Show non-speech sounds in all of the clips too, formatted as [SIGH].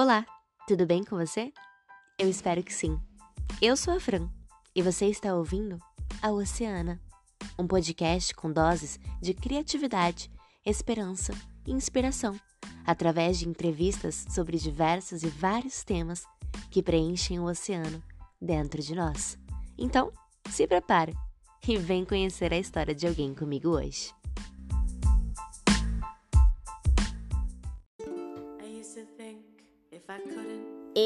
Olá, tudo bem com você? Eu espero que sim. Eu sou a Fran e você está ouvindo a Oceana, um podcast com doses de criatividade, esperança e inspiração, através de entrevistas sobre diversos e vários temas que preenchem o oceano dentro de nós. Então, se prepare e vem conhecer a história de alguém comigo hoje.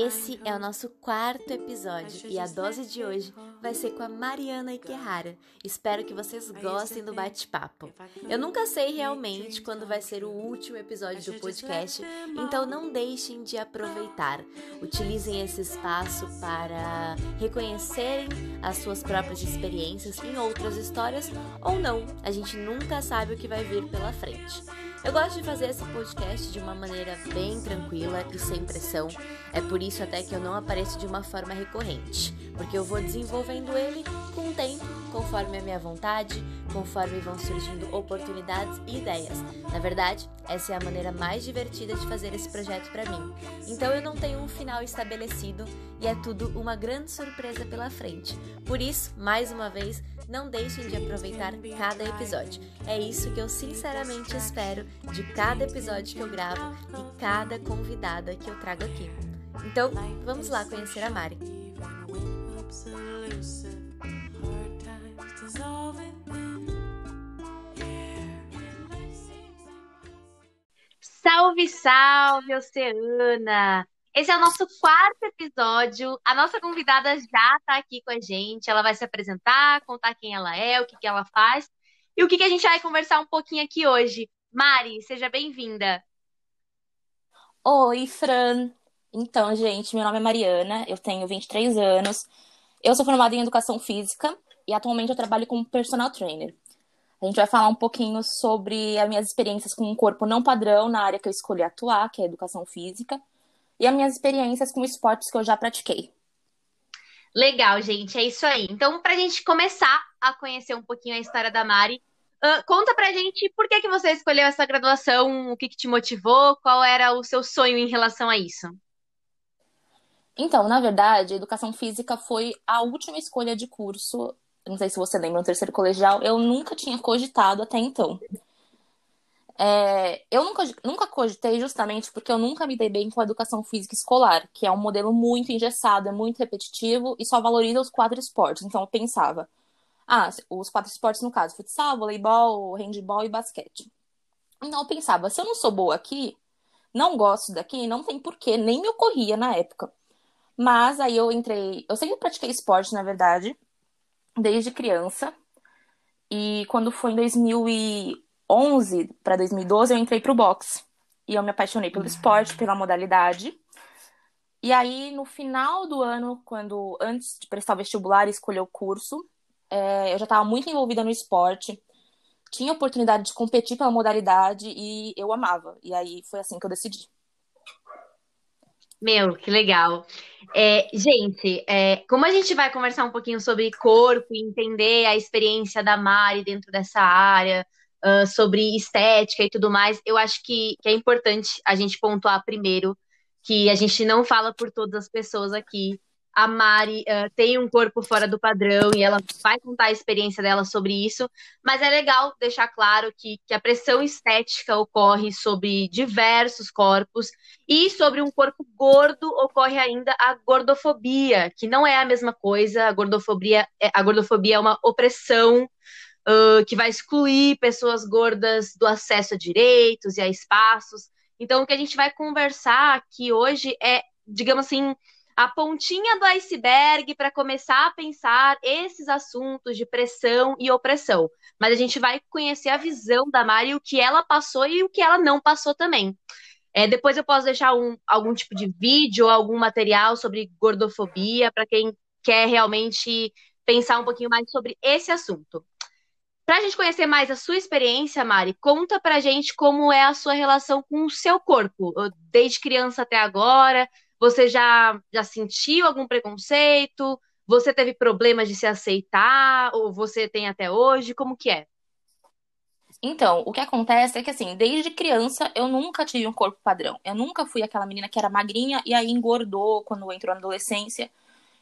Esse é o nosso quarto episódio e a dose de hoje vai ser com a Mariana Iquerrara. Espero que vocês gostem do bate-papo. Eu nunca sei realmente quando vai ser o último episódio do podcast, então não deixem de aproveitar. Utilizem esse espaço para reconhecerem as suas próprias experiências em outras histórias ou não. A gente nunca sabe o que vai vir pela frente. Eu gosto de fazer esse podcast de uma maneira bem tranquila e sem pressão. É por isso até que eu não apareço de uma forma recorrente, porque eu vou desenvolvendo ele com o tempo, conforme a minha vontade, conforme vão surgindo oportunidades e ideias. Na verdade, essa é a maneira mais divertida de fazer esse projeto para mim. Então eu não tenho um final estabelecido e é tudo uma grande surpresa pela frente. Por isso, mais uma vez, não deixem de aproveitar cada episódio. É isso que eu sinceramente espero de cada episódio que eu gravo e cada convidada que eu trago aqui. Então, vamos lá conhecer a Mari. Salve, salve, Oceana! Esse é o nosso quarto episódio. A nossa convidada já está aqui com a gente. Ela vai se apresentar, contar quem ela é, o que, que ela faz e o que, que a gente vai conversar um pouquinho aqui hoje. Mari, seja bem-vinda. Oi, Fran. Então, gente, meu nome é Mariana, eu tenho 23 anos. Eu sou formada em educação física e atualmente eu trabalho como personal trainer. A gente vai falar um pouquinho sobre as minhas experiências com um corpo não padrão na área que eu escolhi atuar, que é a educação física e as minhas experiências com esportes que eu já pratiquei. Legal, gente, é isso aí. Então, para a gente começar a conhecer um pouquinho a história da Mari, uh, conta pra gente por que, que você escolheu essa graduação, o que, que te motivou, qual era o seu sonho em relação a isso? Então, na verdade, a educação física foi a última escolha de curso. Não sei se você lembra, no terceiro colegial, eu nunca tinha cogitado até então. É, eu nunca, nunca cogitei justamente porque eu nunca me dei bem com a educação física escolar, que é um modelo muito engessado, é muito repetitivo e só valoriza os quatro esportes. Então eu pensava, ah, os quatro esportes no caso, futsal, voleibol, handball e basquete. Então eu pensava, se eu não sou boa aqui, não gosto daqui, não tem porquê, nem me ocorria na época. Mas aí eu entrei, eu sempre pratiquei esporte, na verdade, desde criança. E quando foi em 2000 e 2011 para 2012 eu entrei pro boxe. E eu me apaixonei pelo esporte, pela modalidade. E aí, no final do ano, quando antes de prestar o vestibular e escolher o curso, é, eu já estava muito envolvida no esporte. Tinha oportunidade de competir pela modalidade e eu amava. E aí foi assim que eu decidi. Meu, que legal. É, gente, é, como a gente vai conversar um pouquinho sobre corpo e entender a experiência da Mari dentro dessa área, uh, sobre estética e tudo mais, eu acho que, que é importante a gente pontuar primeiro que a gente não fala por todas as pessoas aqui. A Mari uh, tem um corpo fora do padrão e ela vai contar a experiência dela sobre isso, mas é legal deixar claro que, que a pressão estética ocorre sobre diversos corpos e sobre um corpo gordo ocorre ainda a gordofobia, que não é a mesma coisa. A gordofobia, é, a gordofobia é uma opressão uh, que vai excluir pessoas gordas do acesso a direitos e a espaços. Então, o que a gente vai conversar aqui hoje é, digamos assim, a pontinha do iceberg para começar a pensar esses assuntos de pressão e opressão. Mas a gente vai conhecer a visão da Mari, o que ela passou e o que ela não passou também. É, depois eu posso deixar um, algum tipo de vídeo algum material sobre gordofobia para quem quer realmente pensar um pouquinho mais sobre esse assunto. Para a gente conhecer mais a sua experiência, Mari, conta para a gente como é a sua relação com o seu corpo, desde criança até agora. Você já, já sentiu algum preconceito? Você teve problemas de se aceitar? Ou você tem até hoje? Como que é? Então, o que acontece é que, assim, desde criança eu nunca tive um corpo padrão. Eu nunca fui aquela menina que era magrinha e aí engordou quando entrou na adolescência.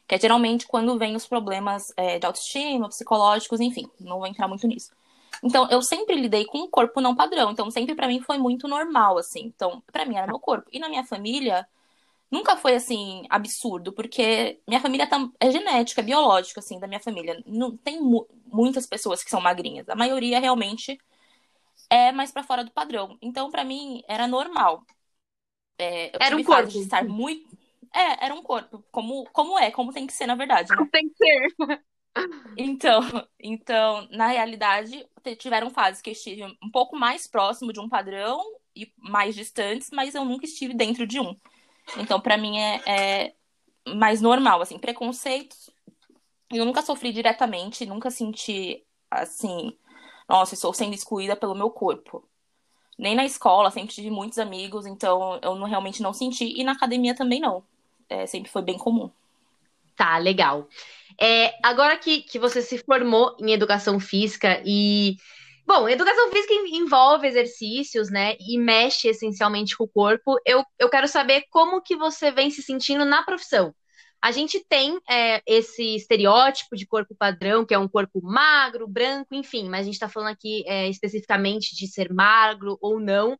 Que é geralmente quando vem os problemas é, de autoestima, psicológicos, enfim. Não vou entrar muito nisso. Então, eu sempre lidei com um corpo não padrão. Então, sempre para mim foi muito normal, assim. Então, para mim era meu corpo. E na minha família, nunca foi, assim, absurdo. Porque minha família é genética, é biológica, assim, da minha família. Não tem mu muitas pessoas que são magrinhas. A maioria realmente é mais para fora do padrão. Então, para mim, era normal. É, era um corpo. De estar muito... É, era um corpo. Como, como é, como tem que ser, na verdade. Né? Como tem que ser. Então, então, na realidade, tiveram fases que eu estive um pouco mais próximo de um padrão e mais distantes, mas eu nunca estive dentro de um. Então, para mim é, é, mais normal, assim, preconceitos. Eu nunca sofri diretamente, nunca senti assim, nossa, estou sendo excluída pelo meu corpo. Nem na escola, sempre tive muitos amigos, então eu não, realmente não senti. E na academia também não. É, sempre foi bem comum. Tá, legal. É, agora que, que você se formou em educação física e. Bom, educação física envolve exercícios, né? E mexe essencialmente com o corpo. Eu, eu quero saber como que você vem se sentindo na profissão. A gente tem é, esse estereótipo de corpo padrão, que é um corpo magro, branco, enfim, mas a gente está falando aqui é, especificamente de ser magro ou não.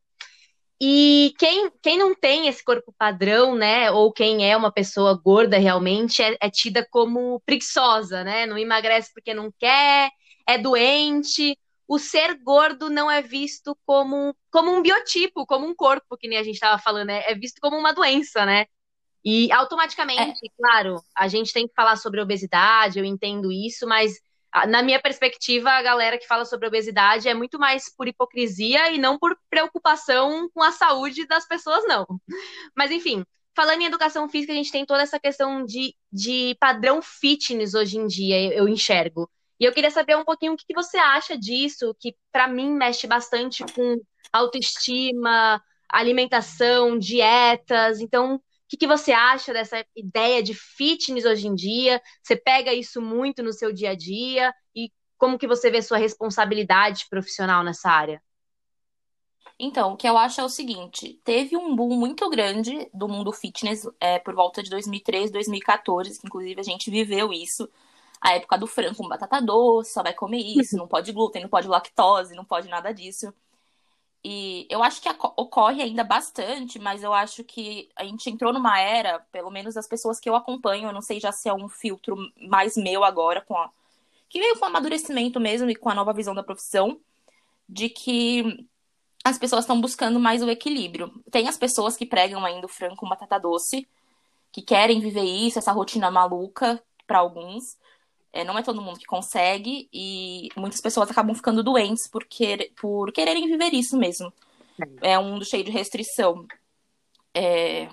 E quem, quem não tem esse corpo padrão, né, ou quem é uma pessoa gorda realmente, é, é tida como preguiçosa, né? Não emagrece porque não quer, é doente. O ser gordo não é visto como, como um biotipo, como um corpo, que nem a gente estava falando, né? é visto como uma doença, né? E automaticamente, é. claro, a gente tem que falar sobre obesidade, eu entendo isso, mas na minha perspectiva, a galera que fala sobre obesidade é muito mais por hipocrisia e não por preocupação com a saúde das pessoas, não. Mas enfim, falando em educação física, a gente tem toda essa questão de, de padrão fitness hoje em dia, eu enxergo. E eu queria saber um pouquinho o que você acha disso, que para mim mexe bastante com autoestima, alimentação, dietas. Então, que, que você acha dessa ideia de fitness hoje em dia? Você pega isso muito no seu dia a dia e como que você vê sua responsabilidade profissional nessa área? Então, o que eu acho é o seguinte: teve um boom muito grande do mundo fitness é, por volta de 2013, 2014, que inclusive a gente viveu isso. A época do frango com batata doce, só vai comer isso, não pode glúten, não pode lactose, não pode nada disso. E eu acho que ocorre ainda bastante, mas eu acho que a gente entrou numa era, pelo menos as pessoas que eu acompanho, eu não sei já se é um filtro mais meu agora, com a... que veio com o amadurecimento mesmo e com a nova visão da profissão, de que as pessoas estão buscando mais o equilíbrio. Tem as pessoas que pregam ainda o frango com batata doce, que querem viver isso, essa rotina maluca para alguns. É, não é todo mundo que consegue e muitas pessoas acabam ficando doentes por, querer, por quererem viver isso mesmo. É um mundo cheio de restrição. É...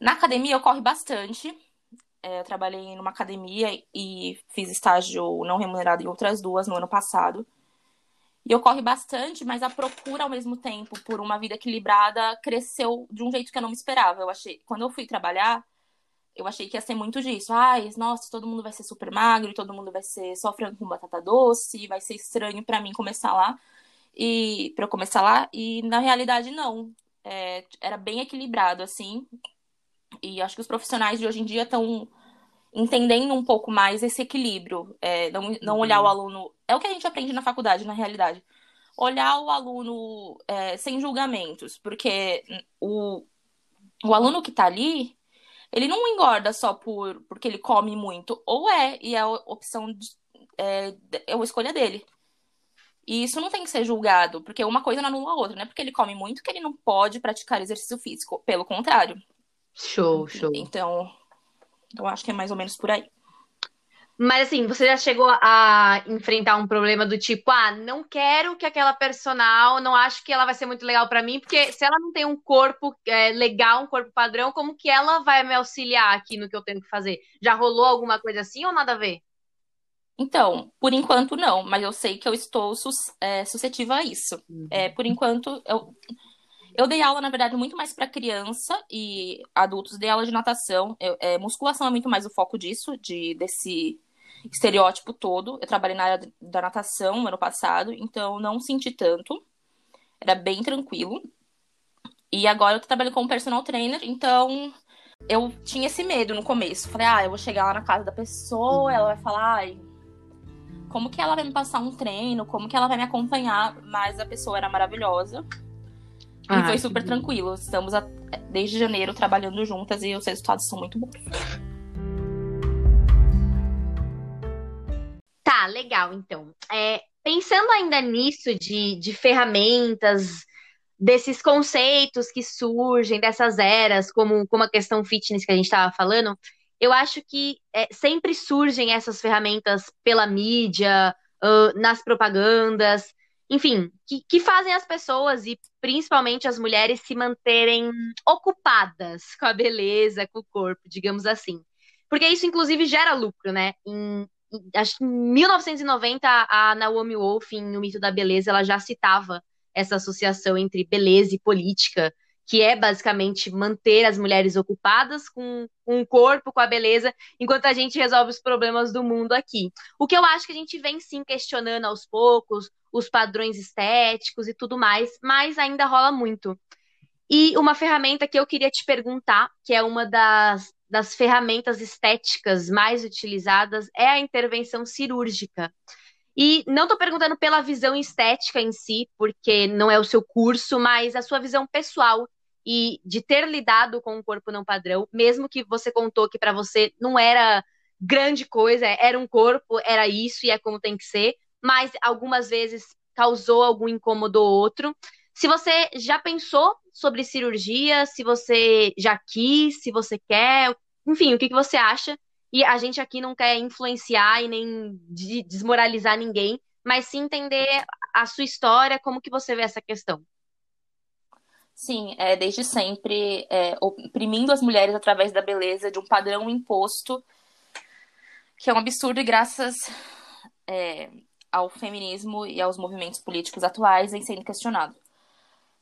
Na academia ocorre bastante. É, eu trabalhei numa academia e fiz estágio não remunerado em outras duas no ano passado. E ocorre bastante, mas a procura ao mesmo tempo por uma vida equilibrada cresceu de um jeito que eu não me esperava. Eu achei, quando eu fui trabalhar, eu achei que ia ser muito disso. Ai, nossa, todo mundo vai ser super magro, e todo mundo vai ser só frango com batata doce, vai ser estranho para mim começar lá. E para eu começar lá, e na realidade não. É, era bem equilibrado assim. E acho que os profissionais de hoje em dia estão entendendo um pouco mais esse equilíbrio, é, não, não olhar o uhum. aluno. É o que a gente aprende na faculdade, na realidade. Olhar o aluno é, sem julgamentos, porque o, o aluno que está ali, ele não engorda só por porque ele come muito. Ou é, e é a opção de, é, é uma escolha dele. E isso não tem que ser julgado, porque uma coisa não anula a outra, né? Porque ele come muito que ele não pode praticar exercício físico. Pelo contrário. Show, show. Então, eu acho que é mais ou menos por aí. Mas assim, você já chegou a enfrentar um problema do tipo, ah, não quero que aquela personal, não acho que ela vai ser muito legal para mim, porque se ela não tem um corpo é, legal, um corpo padrão, como que ela vai me auxiliar aqui no que eu tenho que fazer? Já rolou alguma coisa assim ou nada a ver? Então, por enquanto não, mas eu sei que eu estou sus é, suscetível a isso. Uhum. É, por enquanto, eu, eu dei aula, na verdade, muito mais para criança e adultos, dei aula de natação. Eu, é, musculação é muito mais o foco disso, de desse estereótipo todo. Eu trabalhei na área da natação ano passado, então não senti tanto. Era bem tranquilo. E agora eu trabalho como personal trainer, então eu tinha esse medo no começo. Falei, ah, eu vou chegar lá na casa da pessoa, ela vai falar, ai, como que ela vai me passar um treino, como que ela vai me acompanhar, mas a pessoa era maravilhosa. Ah, e foi super tranquilo. Estamos desde janeiro trabalhando juntas e os resultados são muito bons. Tá, legal, então. É, pensando ainda nisso de, de ferramentas, desses conceitos que surgem, dessas eras, como, como a questão fitness que a gente estava falando, eu acho que é, sempre surgem essas ferramentas pela mídia, uh, nas propagandas, enfim, que, que fazem as pessoas e principalmente as mulheres se manterem ocupadas com a beleza, com o corpo, digamos assim. Porque isso, inclusive, gera lucro, né? Em, acho que em 1990, a Naomi Wolf, em O Mito da Beleza, ela já citava essa associação entre beleza e política, que é basicamente manter as mulheres ocupadas com, com o corpo, com a beleza, enquanto a gente resolve os problemas do mundo aqui. O que eu acho que a gente vem sim questionando aos poucos, os padrões estéticos e tudo mais, mas ainda rola muito. E uma ferramenta que eu queria te perguntar, que é uma das, das ferramentas estéticas mais utilizadas, é a intervenção cirúrgica. E não estou perguntando pela visão estética em si, porque não é o seu curso, mas a sua visão pessoal e de ter lidado com um corpo não padrão, mesmo que você contou que para você não era grande coisa, era um corpo, era isso e é como tem que ser, mas algumas vezes causou algum incômodo ou outro. Se você já pensou sobre cirurgia, se você já quis, se você quer, enfim, o que, que você acha? E a gente aqui não quer influenciar e nem desmoralizar ninguém, mas sim entender a sua história, como que você vê essa questão. Sim, é, desde sempre é, oprimindo as mulheres através da beleza, de um padrão imposto, que é um absurdo e graças é, ao feminismo e aos movimentos políticos atuais vem sendo questionado.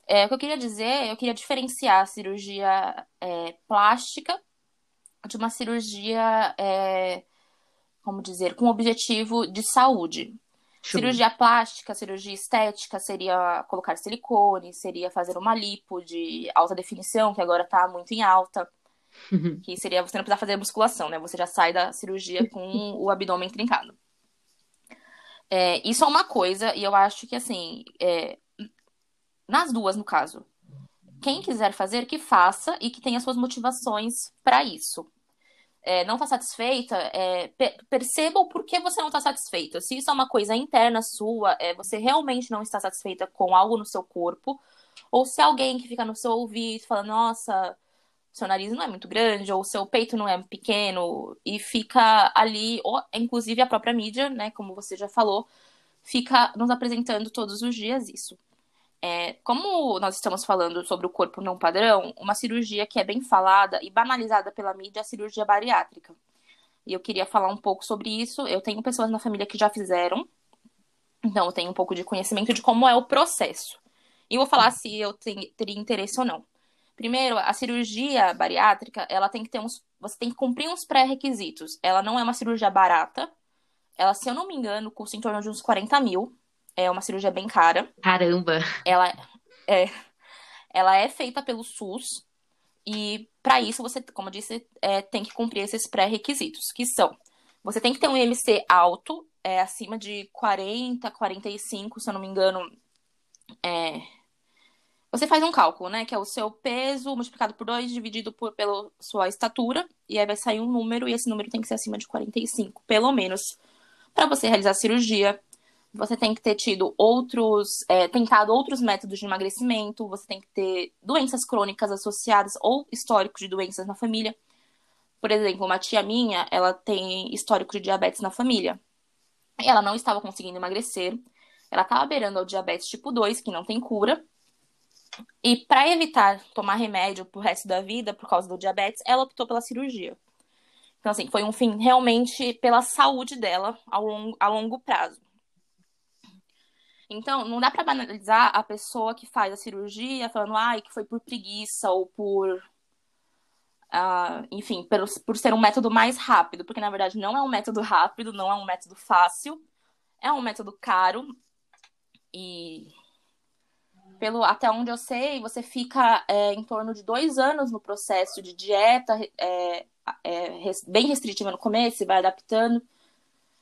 É, o que eu queria dizer, eu queria diferenciar a cirurgia é, plástica de uma cirurgia, é, como dizer, com objetivo de saúde. Show. Cirurgia plástica, cirurgia estética seria colocar silicone, seria fazer uma lipo de alta definição, que agora está muito em alta. Uhum. Que seria você não precisar fazer musculação, né? Você já sai da cirurgia [LAUGHS] com o abdômen trincado. É, isso é uma coisa, e eu acho que assim, é, nas duas, no caso, quem quiser fazer, que faça e que tenha suas motivações para isso. É, não está satisfeita, é, perceba o porquê você não está satisfeita. Se isso é uma coisa interna sua, é, você realmente não está satisfeita com algo no seu corpo, ou se alguém que fica no seu ouvido fala, nossa, seu nariz não é muito grande, ou seu peito não é pequeno, e fica ali, ou inclusive a própria mídia, né, como você já falou, fica nos apresentando todos os dias isso. É, como nós estamos falando sobre o corpo não padrão, uma cirurgia que é bem falada e banalizada pela mídia é a cirurgia bariátrica. E eu queria falar um pouco sobre isso. Eu tenho pessoas na família que já fizeram, então eu tenho um pouco de conhecimento de como é o processo. E vou falar se eu teria interesse ou não. Primeiro, a cirurgia bariátrica, ela tem que ter uns. Você tem que cumprir uns pré-requisitos. Ela não é uma cirurgia barata. Ela, se eu não me engano, custa em torno de uns 40 mil. É uma cirurgia bem cara. Caramba! Ela é, ela é feita pelo SUS. E para isso, você, como eu disse, é, tem que cumprir esses pré-requisitos, que são: você tem que ter um IMC alto, é, acima de 40, 45, se eu não me engano. É, você faz um cálculo, né? Que é o seu peso multiplicado por 2 dividido por, pela sua estatura. E aí vai sair um número, e esse número tem que ser acima de 45, pelo menos, para você realizar a cirurgia você tem que ter tido outros, é, tentado outros métodos de emagrecimento, você tem que ter doenças crônicas associadas ou histórico de doenças na família. Por exemplo, uma tia minha, ela tem histórico de diabetes na família. Ela não estava conseguindo emagrecer, ela estava beirando ao diabetes tipo 2, que não tem cura. E para evitar tomar remédio pro resto da vida por causa do diabetes, ela optou pela cirurgia. Então, assim, foi um fim realmente pela saúde dela ao longo, a longo prazo. Então, não dá para banalizar a pessoa que faz a cirurgia falando, ai, que foi por preguiça ou por uh, enfim, por, por ser um método mais rápido, porque na verdade não é um método rápido, não é um método fácil, é um método caro e pelo até onde eu sei, você fica é, em torno de dois anos no processo de dieta é, é, bem restritiva no começo, e vai adaptando.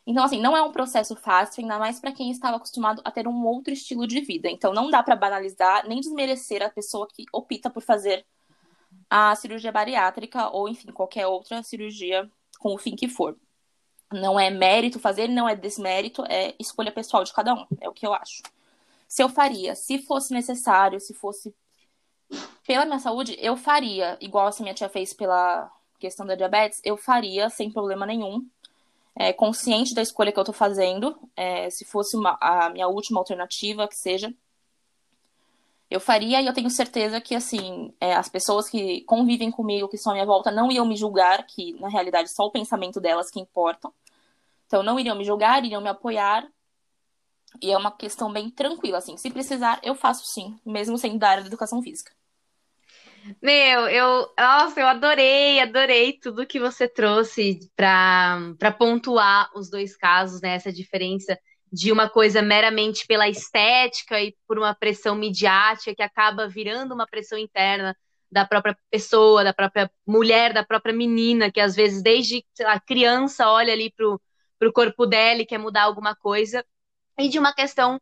Então, assim, não é um processo fácil, ainda mais para quem estava acostumado a ter um outro estilo de vida. Então, não dá para banalizar nem desmerecer a pessoa que opta por fazer a cirurgia bariátrica ou, enfim, qualquer outra cirurgia com o fim que for. Não é mérito fazer, não é desmérito, é escolha pessoal de cada um, é o que eu acho se eu faria. Se fosse necessário, se fosse pela minha saúde, eu faria. Igual assim minha tia fez pela questão da diabetes, eu faria sem problema nenhum. É, consciente da escolha que eu tô fazendo. É, se fosse uma, a minha última alternativa, que seja. Eu faria e eu tenho certeza que, assim, é, as pessoas que convivem comigo, que são à minha volta, não iam me julgar, que na realidade só o pensamento delas que importam. Então, não iriam me julgar, iriam me apoiar e é uma questão bem tranquila, assim. Se precisar, eu faço sim, mesmo sendo da área da educação física. Meu, eu, nossa, eu adorei, adorei tudo que você trouxe para pontuar os dois casos, né? Essa diferença de uma coisa meramente pela estética e por uma pressão midiática que acaba virando uma pressão interna da própria pessoa, da própria mulher, da própria menina, que às vezes desde a criança olha ali pro, pro corpo dela e quer mudar alguma coisa e de uma questão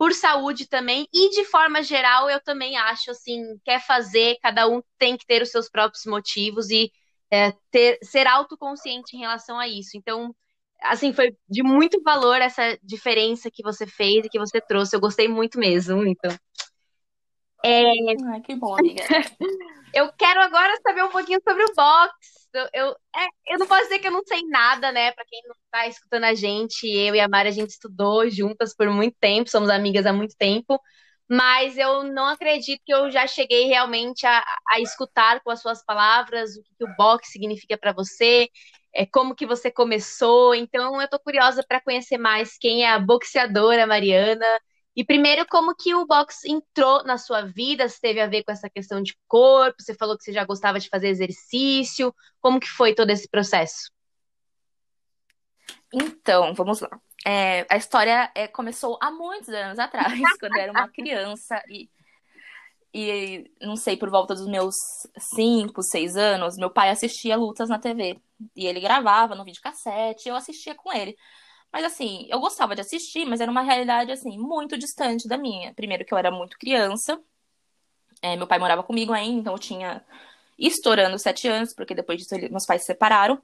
por saúde também, e de forma geral, eu também acho assim, quer fazer, cada um tem que ter os seus próprios motivos e é, ter, ser autoconsciente em relação a isso. Então, assim, foi de muito valor essa diferença que você fez e que você trouxe. Eu gostei muito mesmo, então. É... Ai, que bom, amiga. [LAUGHS] eu quero agora saber um pouquinho sobre o box. Eu, é, eu não posso dizer que eu não sei nada, né? Para quem não tá escutando a gente, eu e a Mari, a gente estudou juntas por muito tempo, somos amigas há muito tempo, mas eu não acredito que eu já cheguei realmente a, a escutar com as suas palavras o que, que o boxe significa para você, é, como que você começou. Então, eu tô curiosa para conhecer mais quem é a boxeadora Mariana e primeiro, como que o boxe entrou na sua vida? Se teve a ver com essa questão de corpo? Você falou que você já gostava de fazer exercício. Como que foi todo esse processo? Então, vamos lá. É, a história é, começou há muitos anos atrás, [LAUGHS] quando eu era uma criança e, e não sei, por volta dos meus 5, 6 anos, meu pai assistia lutas na TV. E ele gravava no videocassete, eu assistia com ele. Mas assim, eu gostava de assistir, mas era uma realidade assim muito distante da minha. Primeiro que eu era muito criança, é, meu pai morava comigo ainda, então eu tinha estourando sete anos, porque depois disso meus pais se separaram.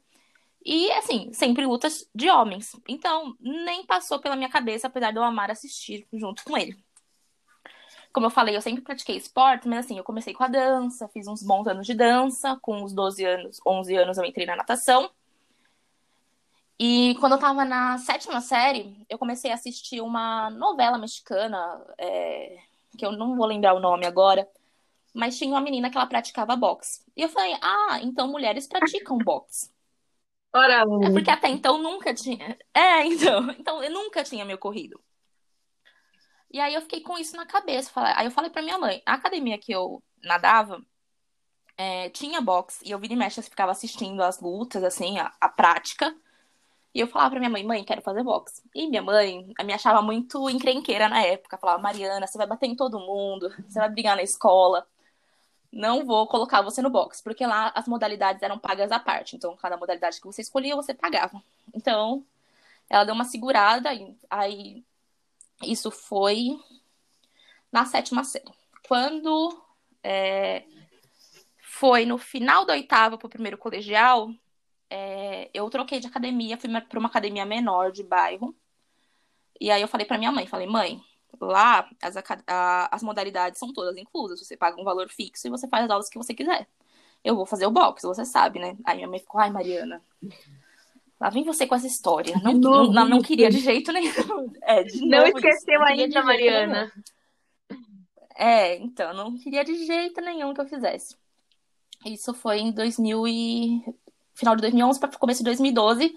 E assim, sempre lutas de homens. Então, nem passou pela minha cabeça, apesar de eu amar assistir junto com ele. Como eu falei, eu sempre pratiquei esporte, mas assim, eu comecei com a dança, fiz uns bons anos de dança, com uns 12 anos, 11 anos eu entrei na natação. E quando eu tava na sétima série, eu comecei a assistir uma novela mexicana, é, que eu não vou lembrar o nome agora, mas tinha uma menina que ela praticava boxe. E eu falei, ah, então mulheres praticam boxe. Ora, é porque até então nunca tinha. É, então, [LAUGHS] então eu nunca tinha me ocorrido. E aí eu fiquei com isso na cabeça. Aí eu falei pra minha mãe, a academia que eu nadava é, tinha boxe, e eu vira e mexe, ficava assistindo as lutas, assim, a, a prática. E eu falava pra minha mãe, mãe, quero fazer boxe. E minha mãe me achava muito encrenqueira na época. Falava, Mariana, você vai bater em todo mundo, você vai brigar na escola. Não vou colocar você no boxe, porque lá as modalidades eram pagas à parte. Então, cada modalidade que você escolhia, você pagava. Então, ela deu uma segurada, aí isso foi na sétima série. Quando é, foi no final da oitava pro primeiro colegial, é, eu troquei de academia, fui para uma academia menor de bairro. E aí eu falei para minha mãe, falei, mãe, lá as, a, as modalidades são todas inclusas. Você paga um valor fixo e você faz as aulas que você quiser. Eu vou fazer o box, você sabe, né? Aí minha mãe ficou, ai, Mariana, lá vem você com essa história. Não, [LAUGHS] não, não, não, queria de jeito nenhum. [LAUGHS] É, de não esqueceu ainda, Mariana. É, então, não queria de jeito nenhum que eu fizesse. Isso foi em 2000 e final de 2011 para começo de 2012,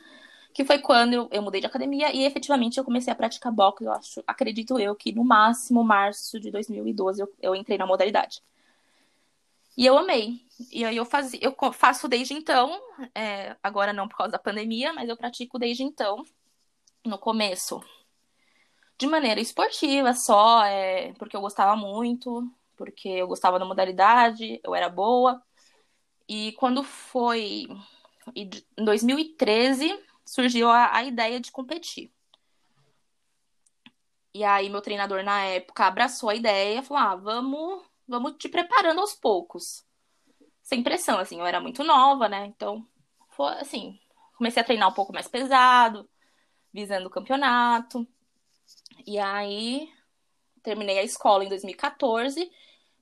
que foi quando eu, eu, mudei de academia e efetivamente eu comecei a praticar boxe. Eu acho, acredito eu, que no máximo março de 2012 eu, eu entrei na modalidade. E eu amei. E aí eu, faz, eu faço desde então, é, agora não por causa da pandemia, mas eu pratico desde então, no começo, de maneira esportiva só, é, porque eu gostava muito, porque eu gostava da modalidade, eu era boa. E quando foi em 2013, surgiu a, a ideia de competir. E aí meu treinador na época abraçou a ideia, falou: "Ah, vamos, vamos te preparando aos poucos". Sem pressão, assim, eu era muito nova, né? Então, foi assim, comecei a treinar um pouco mais pesado, visando o campeonato. E aí terminei a escola em 2014.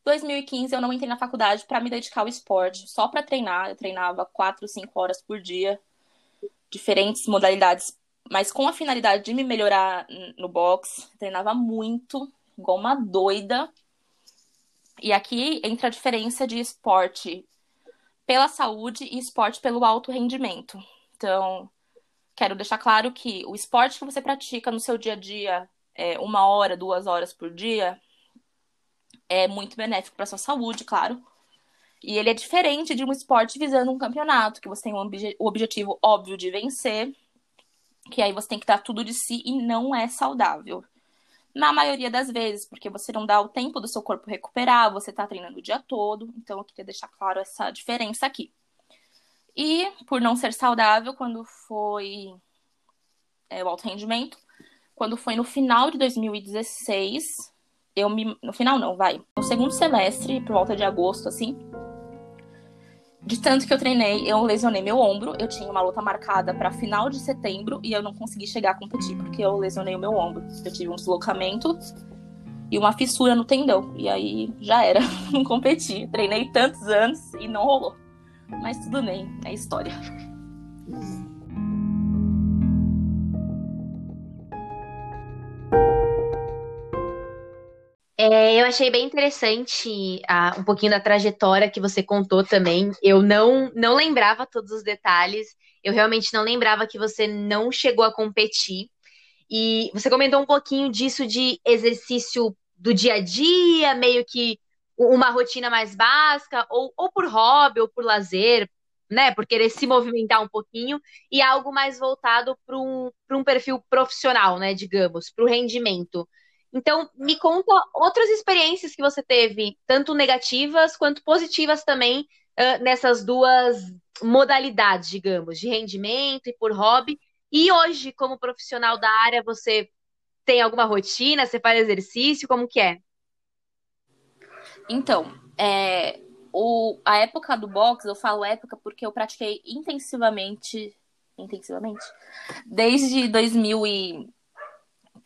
2015 eu não entrei na faculdade para me dedicar ao esporte, só para treinar. Eu treinava 4, 5 horas por dia, diferentes modalidades mas com a finalidade de me melhorar no box, treinava muito, igual uma doida. E aqui entra a diferença de esporte pela saúde e esporte pelo alto rendimento. Então, quero deixar claro que o esporte que você pratica no seu dia a dia, é, uma hora, duas horas por dia, é muito benéfico para sua saúde, claro. E ele é diferente de um esporte visando um campeonato, que você tem um obje o objetivo óbvio de vencer que aí você tem que dar tudo de si e não é saudável. Na maioria das vezes, porque você não dá o tempo do seu corpo recuperar, você tá treinando o dia todo, então eu queria deixar claro essa diferença aqui. E por não ser saudável, quando foi é, o alto rendimento, quando foi no final de 2016, eu me. No final não, vai. No segundo semestre, por volta de agosto, assim, de tanto que eu treinei, eu lesionei meu ombro. Eu tinha uma luta marcada para final de setembro e eu não consegui chegar a competir porque eu lesionei o meu ombro. Eu tive um deslocamento e uma fissura no tendão. E aí já era, [LAUGHS] não competi. Treinei tantos anos e não rolou. Mas tudo bem, é história. É, eu achei bem interessante uh, um pouquinho da trajetória que você contou também. Eu não, não lembrava todos os detalhes. Eu realmente não lembrava que você não chegou a competir. E você comentou um pouquinho disso de exercício do dia a dia, meio que uma rotina mais básica, ou, ou por hobby, ou por lazer, né? Por querer se movimentar um pouquinho, e algo mais voltado para um, um perfil profissional, né? Digamos, para o rendimento. Então, me conta outras experiências que você teve, tanto negativas quanto positivas também, uh, nessas duas modalidades, digamos, de rendimento e por hobby. E hoje, como profissional da área, você tem alguma rotina? Você faz exercício? Como que é? Então, é, o, a época do boxe, eu falo época porque eu pratiquei intensivamente, intensivamente, desde 2000 e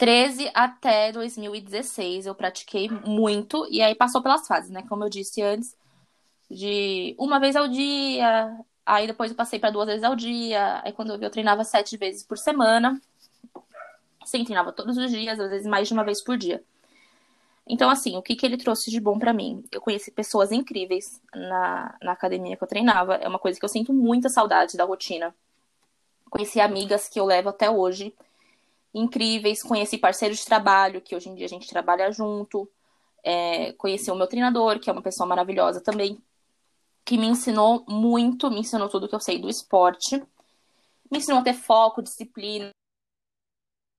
13 até 2016 eu pratiquei muito e aí passou pelas fases, né? Como eu disse antes, de uma vez ao dia, aí depois eu passei para duas vezes ao dia, aí quando eu vi eu treinava sete vezes por semana. Sim, treinava todos os dias, às vezes mais de uma vez por dia. Então, assim, o que, que ele trouxe de bom para mim? Eu conheci pessoas incríveis na, na academia que eu treinava. É uma coisa que eu sinto muita saudade da rotina. Conheci amigas que eu levo até hoje incríveis, conheci parceiros de trabalho, que hoje em dia a gente trabalha junto, é, conheci o meu treinador, que é uma pessoa maravilhosa também, que me ensinou muito, me ensinou tudo que eu sei do esporte, me ensinou a ter foco, disciplina,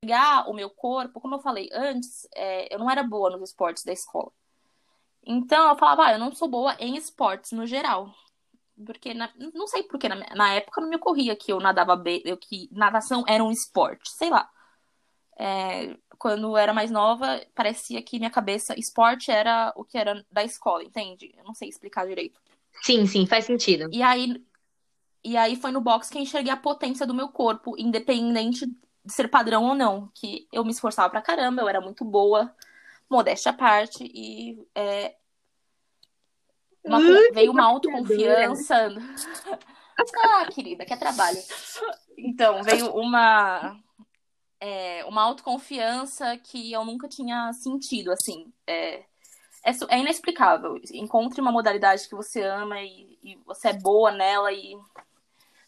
pegar o meu corpo, como eu falei antes, é, eu não era boa nos esportes da escola. Então eu falava, ah, eu não sou boa em esportes no geral. Porque, na, não sei porque, na, na, época não me ocorria que eu nadava bem, que natação era um esporte, sei lá. É, quando eu era mais nova, parecia que minha cabeça, esporte era o que era da escola, entende? Eu não sei explicar direito. Sim, sim, faz sentido. E aí, e aí foi no box que eu enxerguei a potência do meu corpo, independente de ser padrão ou não. Que eu me esforçava pra caramba, eu era muito boa, modéstia à parte, e é, uma, uh, veio uma autoconfiança. [LAUGHS] ah, querida, que é trabalho. Então, veio uma é, uma autoconfiança que eu nunca tinha sentido, assim. É, é, é, inexplicável. Encontre uma modalidade que você ama e, e, você é boa nela e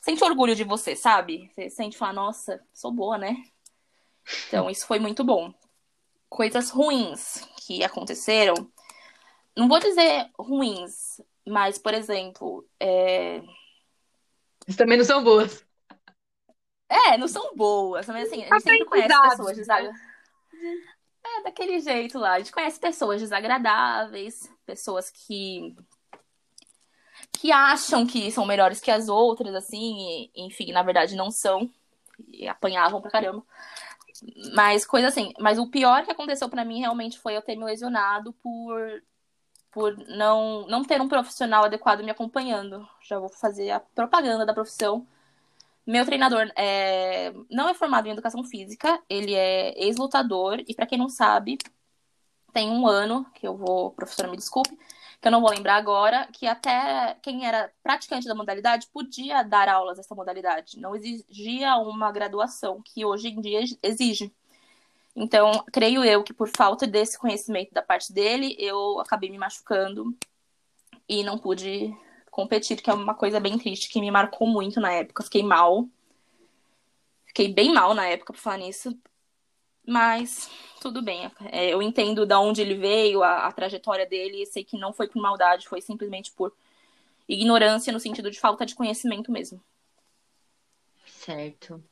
sente orgulho de você, sabe? Você sente falar, nossa, sou boa, né? Então, isso foi muito bom. Coisas ruins que aconteceram. Não vou dizer ruins, Mas, por exemplo, é... Eles também não são boas. É, não são boas. Mas assim, a gente sempre conhece pessoas desagradáveis. É, daquele jeito lá. A gente conhece pessoas desagradáveis, pessoas que que acham que são melhores que as outras, assim, e, enfim, na verdade não são. E apanhavam pra caramba. Mas coisa assim, mas o pior que aconteceu para mim realmente foi eu ter me lesionado por por não não ter um profissional adequado me acompanhando. Já vou fazer a propaganda da profissão. Meu treinador é, não é formado em educação física, ele é ex-lutador e para quem não sabe, tem um ano que eu vou, professora me desculpe, que eu não vou lembrar agora, que até quem era praticante da modalidade podia dar aulas dessa modalidade, não exigia uma graduação que hoje em dia exige. Então, creio eu que por falta desse conhecimento da parte dele, eu acabei me machucando e não pude competir, que é uma coisa bem triste, que me marcou muito na época. Fiquei mal. Fiquei bem mal na época por falar nisso. Mas tudo bem. É, eu entendo de onde ele veio, a, a trajetória dele, e sei que não foi por maldade, foi simplesmente por ignorância no sentido de falta de conhecimento mesmo. Certo.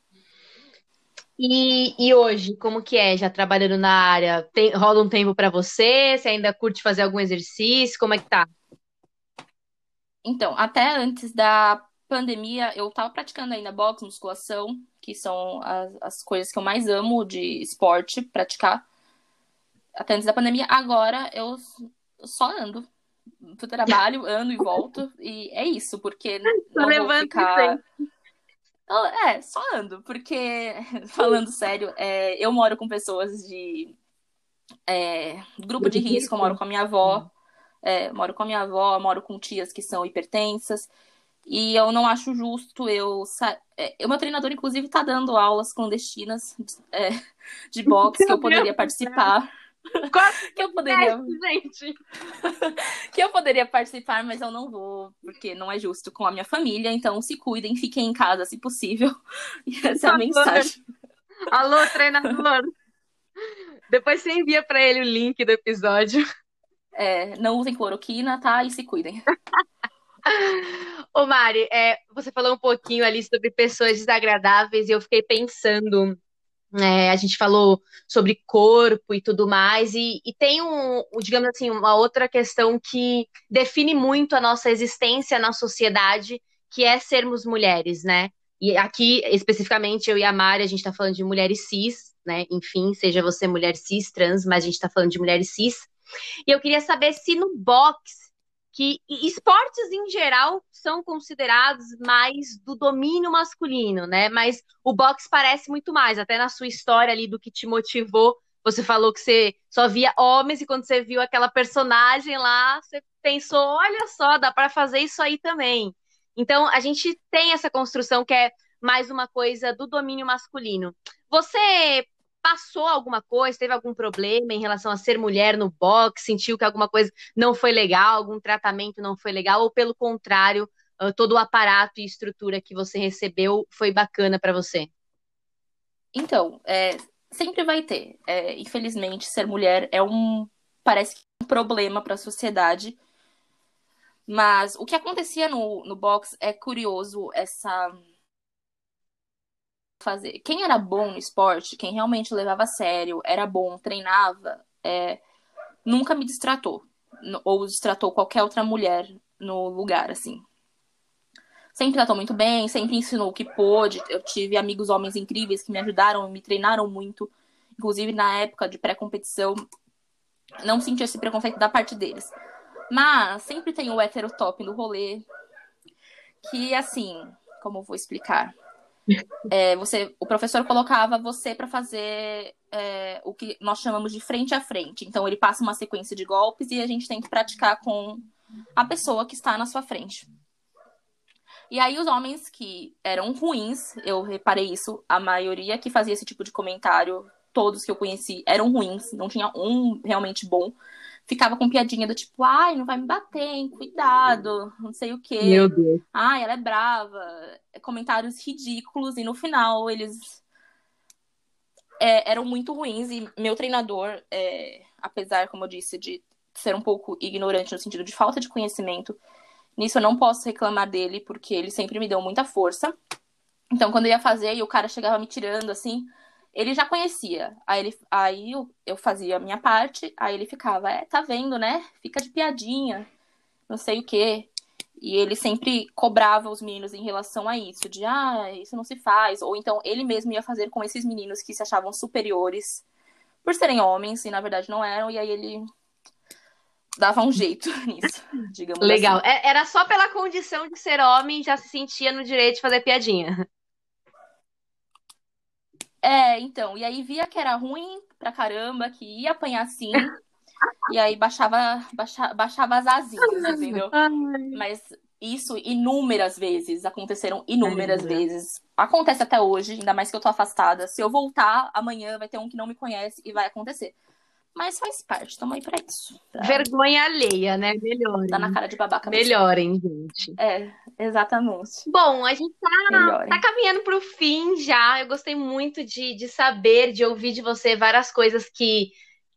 E, e hoje, como que é? Já trabalhando na área, tem, rola um tempo para você? Você ainda curte fazer algum exercício? Como é que tá? Então, até antes da pandemia, eu tava praticando ainda boxe, musculação, que são as, as coisas que eu mais amo de esporte, praticar. Até antes da pandemia. Agora eu só ando pro trabalho, [LAUGHS] ando e volto. E é isso, porque [LAUGHS] não vou ficar. É, só ando, porque, [LAUGHS] falando sério, é, eu moro com pessoas de é, grupo de risco, eu moro com a minha avó, é, moro com a minha avó, moro com tias que são hipertensas. E eu não acho justo eu. Sa... É, o meu treinador, inclusive, está dando aulas clandestinas é, de boxe que eu poderia participar. [LAUGHS] que eu poderia. gente. [LAUGHS] que eu poderia participar, mas eu não vou, porque não é justo com a minha família. Então, se cuidem, fiquem em casa, se possível. [LAUGHS] E essa é a mensagem. Alô, treinador. Depois você envia para ele o link do episódio. É, não usem cloroquina, tá? E se cuidem. [LAUGHS] Ô Mari, é, você falou um pouquinho ali sobre pessoas desagradáveis e eu fiquei pensando. É, a gente falou sobre corpo e tudo mais, e, e tem um, digamos assim, uma outra questão que define muito a nossa existência na sociedade, que é sermos mulheres, né? E aqui, especificamente, eu e a Mari, a gente está falando de mulheres cis, né? Enfim, seja você mulher cis, trans, mas a gente está falando de mulheres cis. E eu queria saber se no boxe, que esportes em geral são considerados mais do domínio masculino, né? Mas o boxe parece muito mais, até na sua história ali do que te motivou. Você falou que você só via homens e quando você viu aquela personagem lá, você pensou, olha só, dá para fazer isso aí também. Então, a gente tem essa construção que é mais uma coisa do domínio masculino. Você passou alguma coisa, teve algum problema em relação a ser mulher no boxe, sentiu que alguma coisa não foi legal, algum tratamento não foi legal, ou pelo contrário, ah, todo o aparato e estrutura que você recebeu foi bacana para você? Então, é, sempre vai ter. É, infelizmente, ser mulher é um parece que é um problema para a sociedade. Mas o que acontecia no, no box é curioso essa fazer. Quem era bom no esporte, quem realmente levava a sério, era bom, treinava, é, nunca me distratou. Ou distratou qualquer outra mulher no lugar, assim. Sempre tratou muito bem, sempre ensinou o que pôde. Eu tive amigos homens incríveis que me ajudaram, me treinaram muito. Inclusive, na época de pré-competição, não senti esse preconceito da parte deles. Mas sempre tem o hétero top no rolê. Que, assim, como eu vou explicar? É, você, o professor colocava você para fazer é, o que nós chamamos de frente a frente. Então ele passa uma sequência de golpes e a gente tem que praticar com a pessoa que está na sua frente. E aí os homens que eram ruins, eu reparei isso, a maioria que fazia esse tipo de comentário, todos que eu conheci eram ruins, não tinha um realmente bom ficava com piadinha do tipo, ai, não vai me bater, hein? Cuidado, não sei o quê. Meu Deus. Ai, ela é brava. Comentários ridículos, e no final eles é, eram muito ruins. E meu treinador, é, apesar, como eu disse, de ser um pouco ignorante no sentido de falta de conhecimento, Nisso eu não posso reclamar dele, porque ele sempre me deu muita força. Então, quando eu ia fazer e o cara chegava me tirando assim, ele já conhecia. Aí, ele, aí eu, eu fazia a minha parte, aí ele ficava, é, tá vendo, né? Fica de piadinha, não sei o quê. E ele sempre cobrava os meninos em relação a isso, de ah, isso não se faz. Ou então ele mesmo ia fazer com esses meninos que se achavam superiores por serem homens e na verdade não eram, e aí ele dava um jeito [LAUGHS] nisso, digamos Legal. assim. É, era só pela condição de ser homem já se sentia no direito de fazer piadinha. É, então, e aí via que era ruim pra caramba, que ia apanhar sim, e aí baixava, baixa, baixava as asinhas, entendeu? Mas isso inúmeras vezes, aconteceram inúmeras vezes. Acontece até hoje, ainda mais que eu tô afastada. Se eu voltar, amanhã vai ter um que não me conhece e vai acontecer. Mas faz parte, tamo aí pra isso. Pra... Vergonha alheia, né? Melhorem. Dá na cara de babaca mesmo. Melhorem, gente. É, exatamente. Bom, a gente tá, tá caminhando pro fim já. Eu gostei muito de, de saber, de ouvir de você várias coisas que,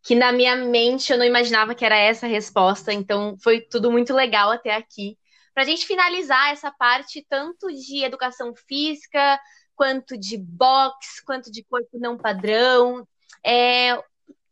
que na minha mente eu não imaginava que era essa a resposta. Então foi tudo muito legal até aqui. Pra gente finalizar essa parte, tanto de educação física, quanto de boxe, quanto de corpo não padrão. É,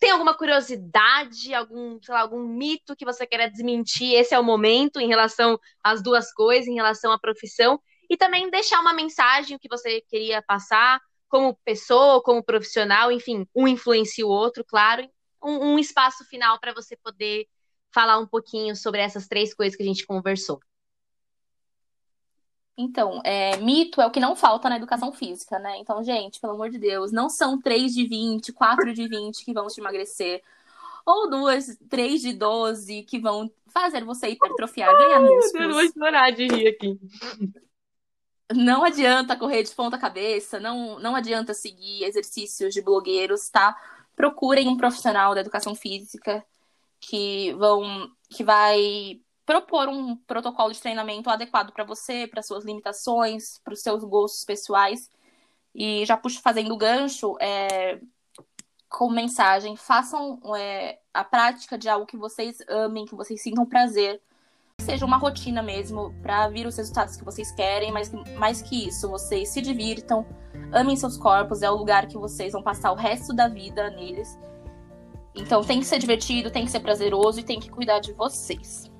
tem alguma curiosidade, algum, sei lá, algum mito que você queira desmentir? Esse é o momento em relação às duas coisas, em relação à profissão. E também deixar uma mensagem, que você queria passar, como pessoa, como profissional, enfim, um influencia o outro, claro. Um, um espaço final para você poder falar um pouquinho sobre essas três coisas que a gente conversou. Então, é, mito é o que não falta na educação física, né? Então, gente, pelo amor de Deus, não são 3 de 20, 4 de 20 que vão te emagrecer. Ou duas, 3 de 12 que vão fazer você hipertrofiar, ganhar músculos. Eu vou chorar de rir aqui. Não adianta correr de ponta cabeça, não, não adianta seguir exercícios de blogueiros, tá? Procurem um profissional da educação física que vão que vai propor um protocolo de treinamento adequado para você, para suas limitações, para os seus gostos pessoais. E já puxo fazendo gancho é, com mensagem: façam é, a prática de algo que vocês amem, que vocês sintam prazer. Seja uma rotina mesmo, para vir os resultados que vocês querem, mas mais que isso, vocês se divirtam, amem seus corpos, é o lugar que vocês vão passar o resto da vida neles. Então tem que ser divertido, tem que ser prazeroso e tem que cuidar de vocês.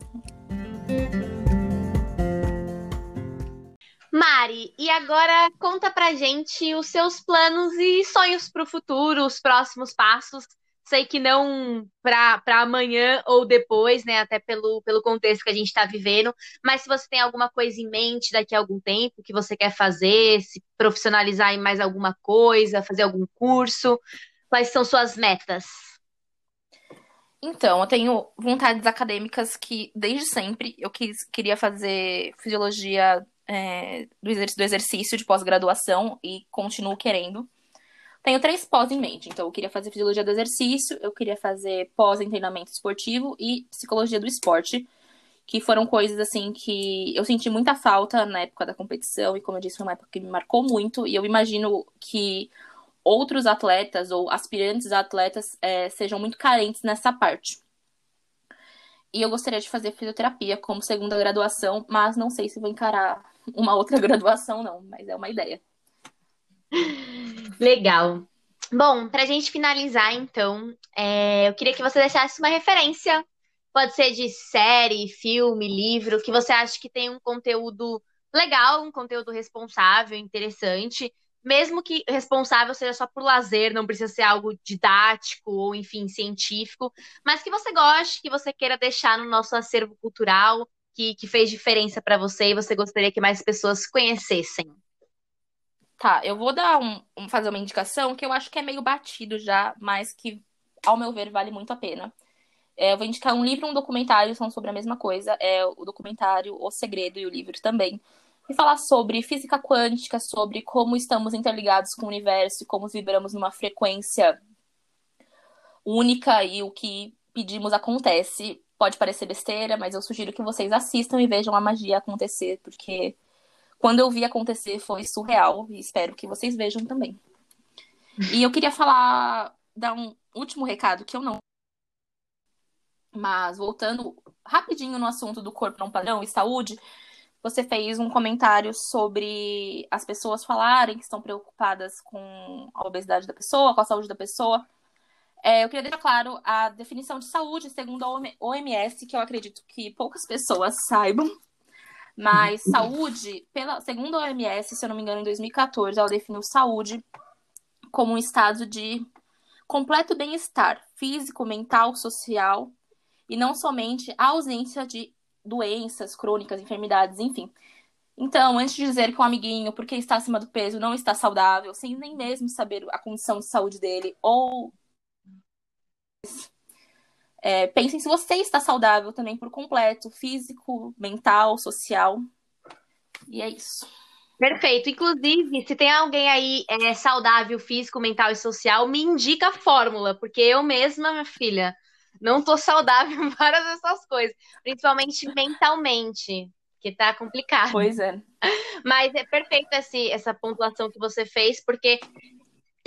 Mari, e agora conta pra gente os seus planos e sonhos para o futuro, os próximos passos. Sei que não para amanhã ou depois, né? Até pelo, pelo contexto que a gente está vivendo. Mas se você tem alguma coisa em mente daqui a algum tempo que você quer fazer, se profissionalizar em mais alguma coisa, fazer algum curso, quais são suas metas? Então, eu tenho vontades acadêmicas que, desde sempre, eu quis, queria fazer fisiologia é, do, exercício, do exercício de pós-graduação e continuo querendo. Tenho três pós em mente. Então, eu queria fazer fisiologia do exercício, eu queria fazer pós em treinamento esportivo e psicologia do esporte, que foram coisas, assim, que eu senti muita falta na época da competição e, como eu disse, foi uma época que me marcou muito. E eu imagino que outros atletas ou aspirantes a atletas é, sejam muito carentes nessa parte. E eu gostaria de fazer fisioterapia como segunda graduação, mas não sei se vou encarar uma outra [LAUGHS] graduação, não, mas é uma ideia. Legal. Bom, para a gente finalizar, então, é, eu queria que você deixasse uma referência. Pode ser de série, filme, livro, que você acha que tem um conteúdo legal, um conteúdo responsável, interessante, mesmo que responsável seja só por lazer, não precisa ser algo didático ou, enfim, científico, mas que você goste, que você queira deixar no nosso acervo cultural, que, que fez diferença para você e você gostaria que mais pessoas conhecessem. Tá, eu vou dar um, um, fazer uma indicação que eu acho que é meio batido já, mas que, ao meu ver, vale muito a pena. É, eu vou indicar um livro e um documentário, são sobre a mesma coisa. É o documentário O Segredo e o livro também e falar sobre física quântica, sobre como estamos interligados com o universo, como vibramos numa frequência única e o que pedimos acontece. Pode parecer besteira, mas eu sugiro que vocês assistam e vejam a magia acontecer, porque quando eu vi acontecer foi surreal e espero que vocês vejam também. E eu queria falar, dar um último recado que eu não Mas voltando rapidinho no assunto do corpo não padrão e saúde, você fez um comentário sobre as pessoas falarem que estão preocupadas com a obesidade da pessoa, com a saúde da pessoa. É, eu queria deixar claro a definição de saúde segundo a OMS, que eu acredito que poucas pessoas saibam. Mas [LAUGHS] saúde, pela, segundo a OMS, se eu não me engano, em 2014, ela definiu saúde como um estado de completo bem-estar físico, mental, social e não somente a ausência de doenças crônicas, enfermidades, enfim. Então, antes de dizer que um amiguinho, porque está acima do peso, não está saudável, sem nem mesmo saber a condição de saúde dele, ou é, pensem se você está saudável também por completo, físico, mental, social. E é isso. Perfeito. Inclusive, se tem alguém aí é, saudável, físico, mental e social, me indica a fórmula, porque eu mesma, minha filha, não tô saudável várias dessas coisas, principalmente mentalmente, que tá complicado. Pois é. Mas é perfeito esse, essa pontuação que você fez, porque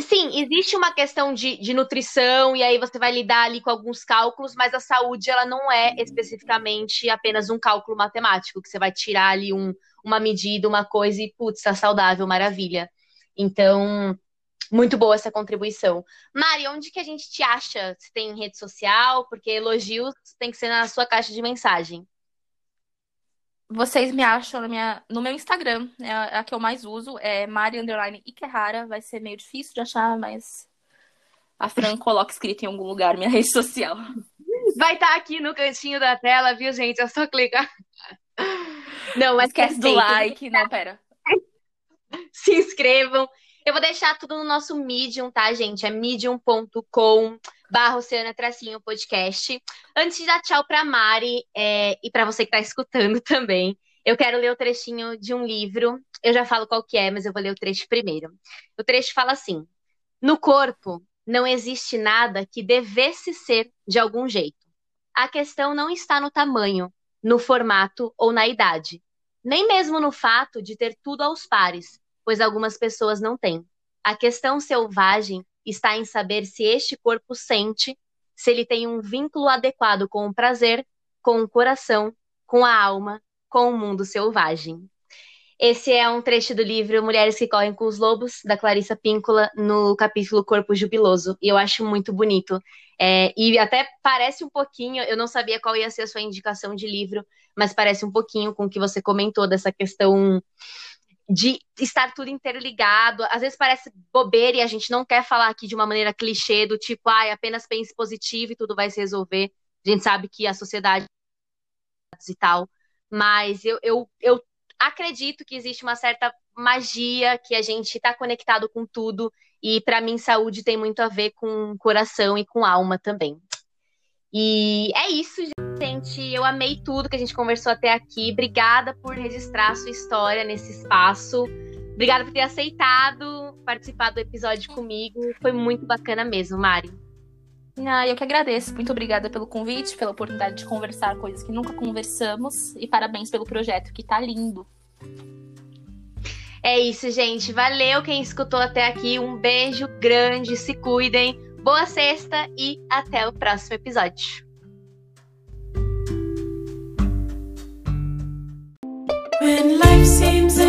sim, existe uma questão de, de nutrição, e aí você vai lidar ali com alguns cálculos, mas a saúde ela não é especificamente apenas um cálculo matemático, que você vai tirar ali um, uma medida, uma coisa e, putz, tá saudável, maravilha. Então, muito boa essa contribuição. Mari, onde que a gente te acha? Se tem rede social? Porque elogios tem que ser na sua caixa de mensagem. Vocês me acham na minha, no meu Instagram, é a, a que eu mais uso, é Mari Underline Ikehara. Vai ser meio difícil de achar, mas a Fran coloca escrito em algum lugar minha [LAUGHS] rede social. Vai estar tá aqui no cantinho da tela, viu, gente? É só clicar. Não, mas esquece do like. Não, pera. [LAUGHS] Se inscrevam. Eu vou deixar tudo no nosso Medium, tá, gente? É medium.com barra Oceana Tracinho Podcast. Antes de dar tchau pra Mari é, e para você que tá escutando [LAUGHS] também, eu quero ler o trechinho de um livro. Eu já falo qual que é, mas eu vou ler o trecho primeiro. O trecho fala assim: No corpo não existe nada que devesse ser de algum jeito. A questão não está no tamanho, no formato ou na idade, nem mesmo no fato de ter tudo aos pares pois algumas pessoas não têm. A questão selvagem está em saber se este corpo sente, se ele tem um vínculo adequado com o prazer, com o coração, com a alma, com o mundo selvagem. Esse é um trecho do livro Mulheres que Correm com os Lobos, da Clarissa Píncola, no capítulo Corpo Jubiloso. E eu acho muito bonito. É, e até parece um pouquinho, eu não sabia qual ia ser a sua indicação de livro, mas parece um pouquinho com o que você comentou dessa questão de estar tudo interligado. Às vezes parece bobeira e a gente não quer falar aqui de uma maneira clichê, do tipo, ai, ah, apenas pense positivo e tudo vai se resolver. A gente sabe que a sociedade e tal. Mas eu, eu, eu acredito que existe uma certa magia, que a gente está conectado com tudo. E para mim, saúde tem muito a ver com coração e com alma também. E é isso, gente. Eu amei tudo que a gente conversou até aqui. Obrigada por registrar a sua história nesse espaço. Obrigada por ter aceitado participar do episódio comigo. Foi muito bacana mesmo, Mari. Ah, eu que agradeço. Muito obrigada pelo convite, pela oportunidade de conversar coisas que nunca conversamos. E parabéns pelo projeto, que tá lindo. É isso, gente. Valeu quem escutou até aqui. Um beijo grande. Se cuidem. Boa sexta e até o próximo episódio. When life seems